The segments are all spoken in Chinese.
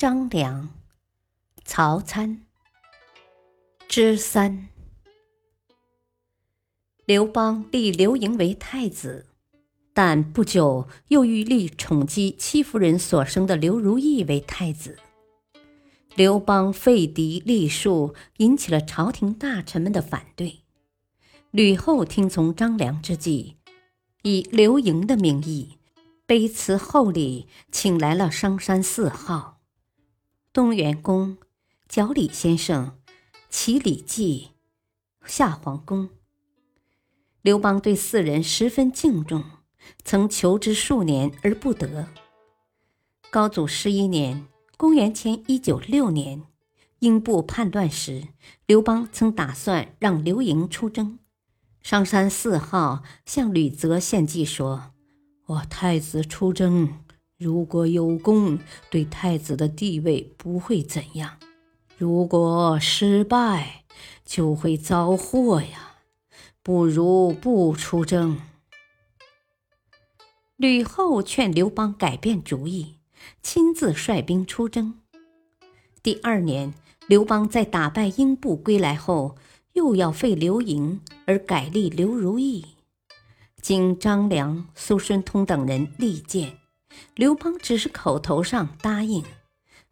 张良。曹参之三，刘邦立刘盈为太子，但不久又欲立宠姬戚夫人所生的刘如意为太子。刘邦废嫡立庶，引起了朝廷大臣们的反对。吕后听从张良之计，以刘盈的名义，卑辞厚礼，请来了商山四号、东园公。角李先生，齐礼记，夏皇公。刘邦对四人十分敬重，曾求之数年而不得。高祖十一年（公元前一九六年），英布叛乱时，刘邦曾打算让刘盈出征。商山四号向吕泽献计说：“我太子出征，如果有功，对太子的地位不会怎样。”如果失败，就会遭祸呀！不如不出征。吕后劝刘邦改变主意，亲自率兵出征。第二年，刘邦在打败英布归来后，又要废刘盈而改立刘如意。经张良、苏孙通等人力荐，刘邦只是口头上答应，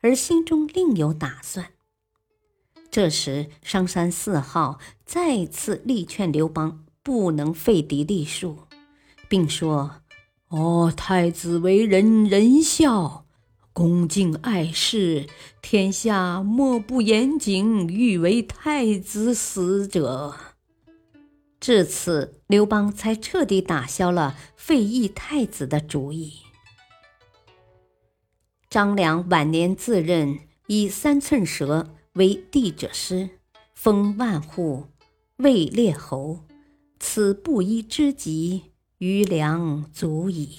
而心中另有打算。这时，商山四号再次力劝刘邦不能废嫡立庶，并说：“哦，太子为人仁孝，恭敬爱事，天下莫不严谨欲为太子死者。”至此，刘邦才彻底打消了废义太子的主意。张良晚年自任，以三寸舌。为帝者师，封万户，位列侯。此布衣之极，余粮足矣。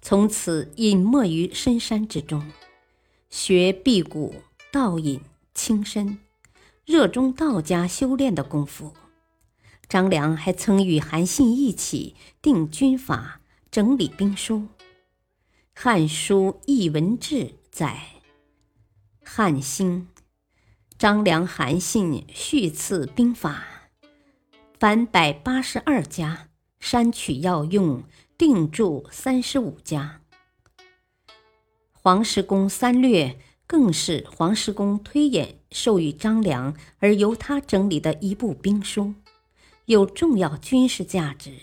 从此隐没于深山之中，学辟谷、道隐、轻身，热衷道家修炼的功夫。张良还曾与韩信一起定军法、整理兵书，《汉书艺文志》载。汉兴，张良、韩信续次兵法，凡百八十二家，删取要用，定注三十五家。黄石公三略更是黄石公推演授予张良，而由他整理的一部兵书，有重要军事价值。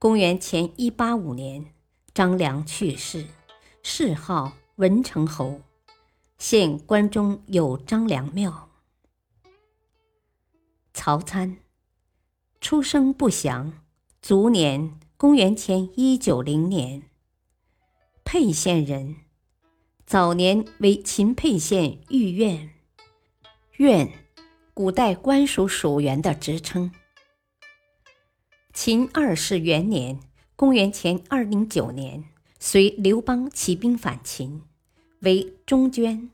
公元前一八五年，张良去世，谥号文成侯。现关中有张良庙。曹参，出生不详，卒年公元前一九零年，沛县人，早年为秦沛县御苑，苑，古代官属属员的职称。秦二世元年，公元前二零九年，随刘邦起兵反秦。为中捐，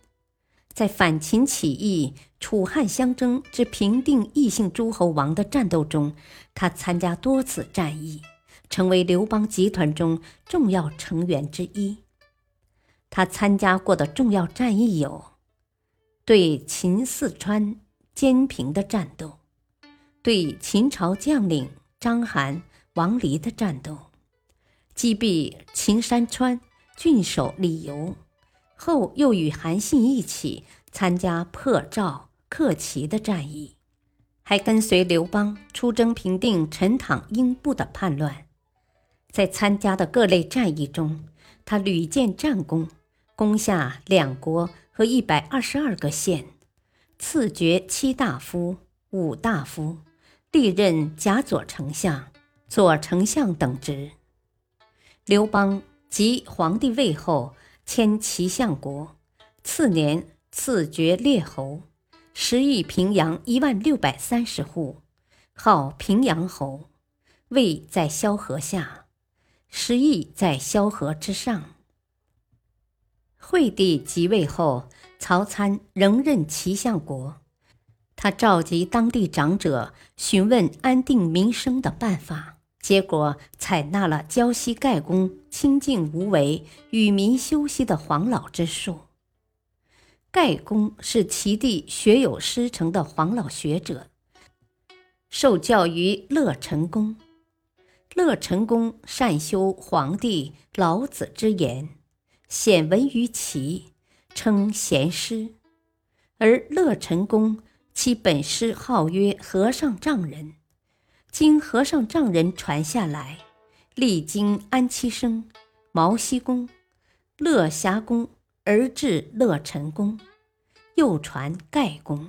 在反秦起义、楚汉相争之平定异姓诸侯王的战斗中，他参加多次战役，成为刘邦集团中重要成员之一。他参加过的重要战役有：对秦四川、兼平的战斗，对秦朝将领章邯、王离的战斗，击毙秦山川郡守李由。后又与韩信一起参加破赵、克齐的战役，还跟随刘邦出征平定陈塘英布的叛乱。在参加的各类战役中，他屡建战功，攻下两国和一百二十二个县，赐爵七大夫、五大夫，历任甲左丞相、左丞相等职。刘邦即皇帝位后。迁齐相国，次年赐爵列侯，食邑平阳一万六百三十户，号平阳侯。位在萧何下，食邑在萧何之上。惠帝即位后，曹参仍任齐相国。他召集当地长者，询问安定民生的办法，结果采纳了胶西盖公清静无为、与民休息的黄老之术。盖公是齐地学有师承的黄老学者，受教于乐成公。乐成公善修黄帝、老子之言，显闻于齐，称贤师。而乐成公。其本师号曰和尚丈人，经和尚丈人传下来，历经安七生、毛西公、乐霞公，而至乐成公，又传盖公。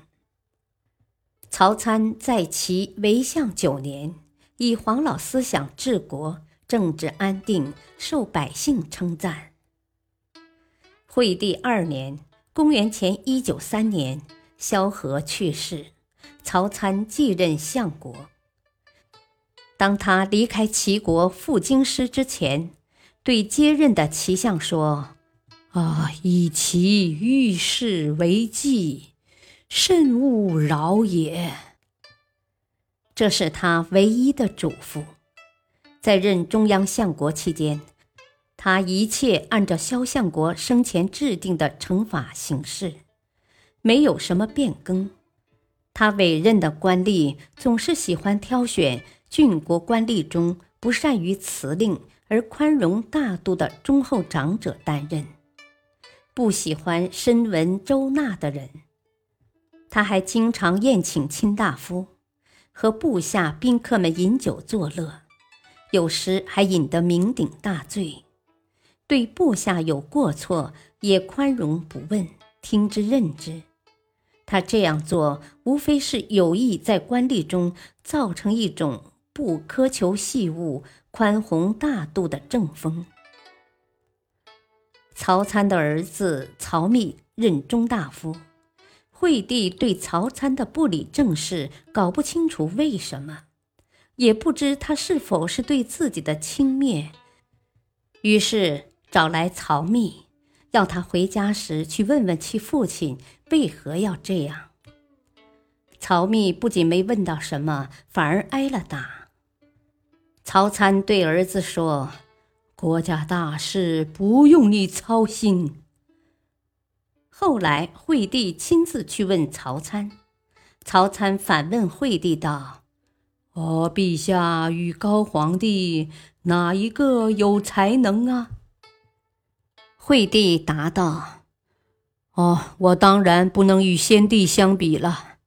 曹参在齐为相九年，以黄老思想治国，政治安定，受百姓称赞。惠帝二年（公元前一九三年）。萧何去世，曹参继任相国。当他离开齐国赴京师之前，对接任的齐相说：“啊，以其遇事为计，慎勿扰也。”这是他唯一的嘱咐。在任中央相国期间，他一切按照萧相国生前制定的惩罚行事。没有什么变更，他委任的官吏总是喜欢挑选郡国官吏中不善于辞令而宽容大度的忠厚长者担任，不喜欢深闻周纳的人。他还经常宴请卿大夫，和部下宾客们饮酒作乐，有时还饮得酩酊大醉。对部下有过错，也宽容不问，听之任之。他这样做，无非是有意在官吏中造成一种不苛求细务、宽宏大度的正风。曹参的儿子曹密任中大夫，惠帝对曹参的不理政事搞不清楚为什么，也不知他是否是对自己的轻蔑，于是找来曹密。要他回家时去问问其父亲为何要这样。曹密不仅没问到什么，反而挨了打。曹参对儿子说：“国家大事不用你操心。”后来惠帝亲自去问曹参，曹参反问惠帝道：“哦，陛下与高皇帝哪一个有才能啊？”惠帝答道：“哦，我当然不能与先帝相比了。”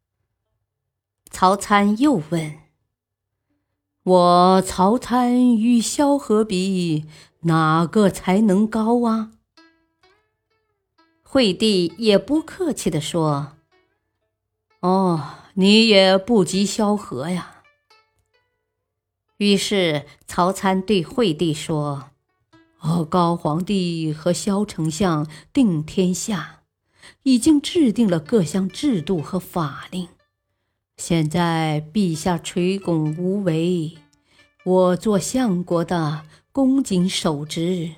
曹参又问：“我曹参与萧何比，哪个才能高啊？”惠帝也不客气地说：“哦，你也不及萧何呀。”于是曹参对惠帝说。哦高皇帝和萧丞相定天下，已经制定了各项制度和法令。现在陛下垂拱无为，我做相国的恭谨守职，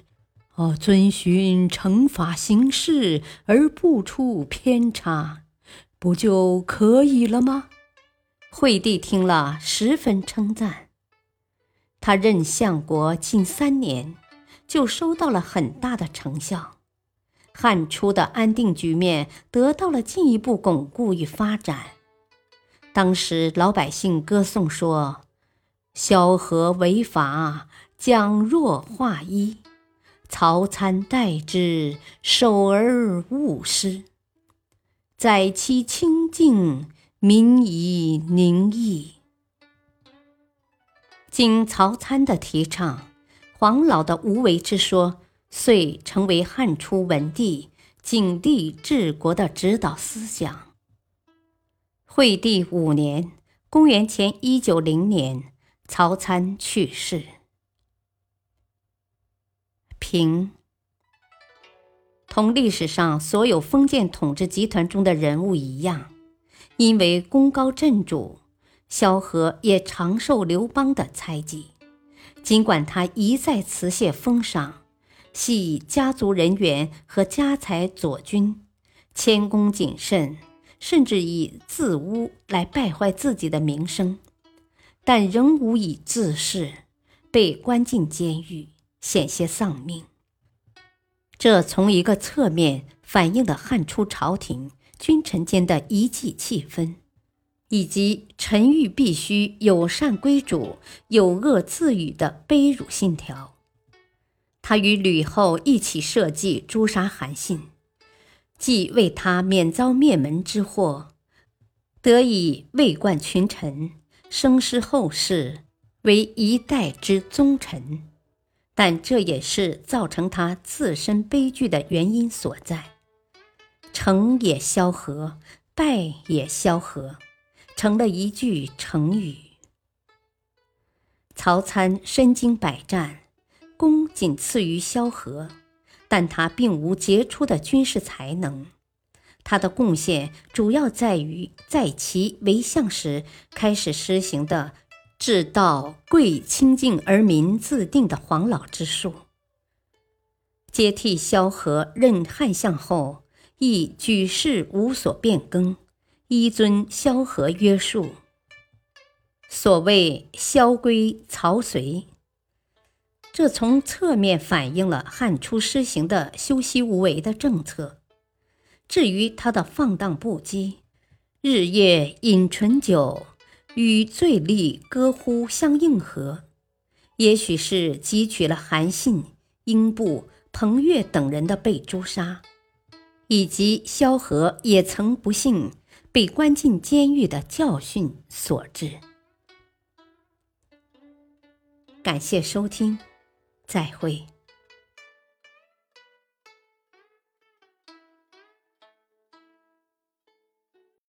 哦，遵循惩罚行事而不出偏差，不就可以了吗？惠帝听了，十分称赞。他任相国近三年。就收到了很大的成效，汉初的安定局面得到了进一步巩固与发展。当时老百姓歌颂说：“萧何为法，将若化一；曹参代之，守而勿失。在其清静，民以宁易。”经曹参的提倡。黄老的无为之说，遂成为汉初文帝、景帝治国的指导思想。惠帝五年（公元前一九零年），曹参去世。平。同历史上所有封建统治集团中的人物一样，因为功高震主，萧何也常受刘邦的猜忌。尽管他一再辞谢封赏，系以家族人员和家财佐军，谦恭谨慎，甚至以自污来败坏自己的名声，但仍无以自恃，被关进监狱，险些丧命。这从一个侧面反映了汉初朝廷君臣间的一计气氛，以及臣欲必须有善归主、有恶自愈的卑辱信条。他与吕后一起设计诛杀韩信，既为他免遭灭门之祸，得以位冠群臣，声师后世，为一代之宗臣。但这也是造成他自身悲剧的原因所在。成也萧何，败也萧何，成了一句成语。曹参身经百战，功仅次于萧何，但他并无杰出的军事才能。他的贡献主要在于在其为相时开始施行的。治道贵清净而民自定的黄老之术，接替萧何任汉相后，亦举事无所变更，依遵萧何约束。所谓萧规曹随，这从侧面反映了汉初施行的修息无为的政策。至于他的放荡不羁，日夜饮醇酒。与醉吏歌呼相应和，也许是汲取了韩信、英布、彭越等人的被诛杀，以及萧何也曾不幸被关进监狱的教训所致。感谢收听，再会。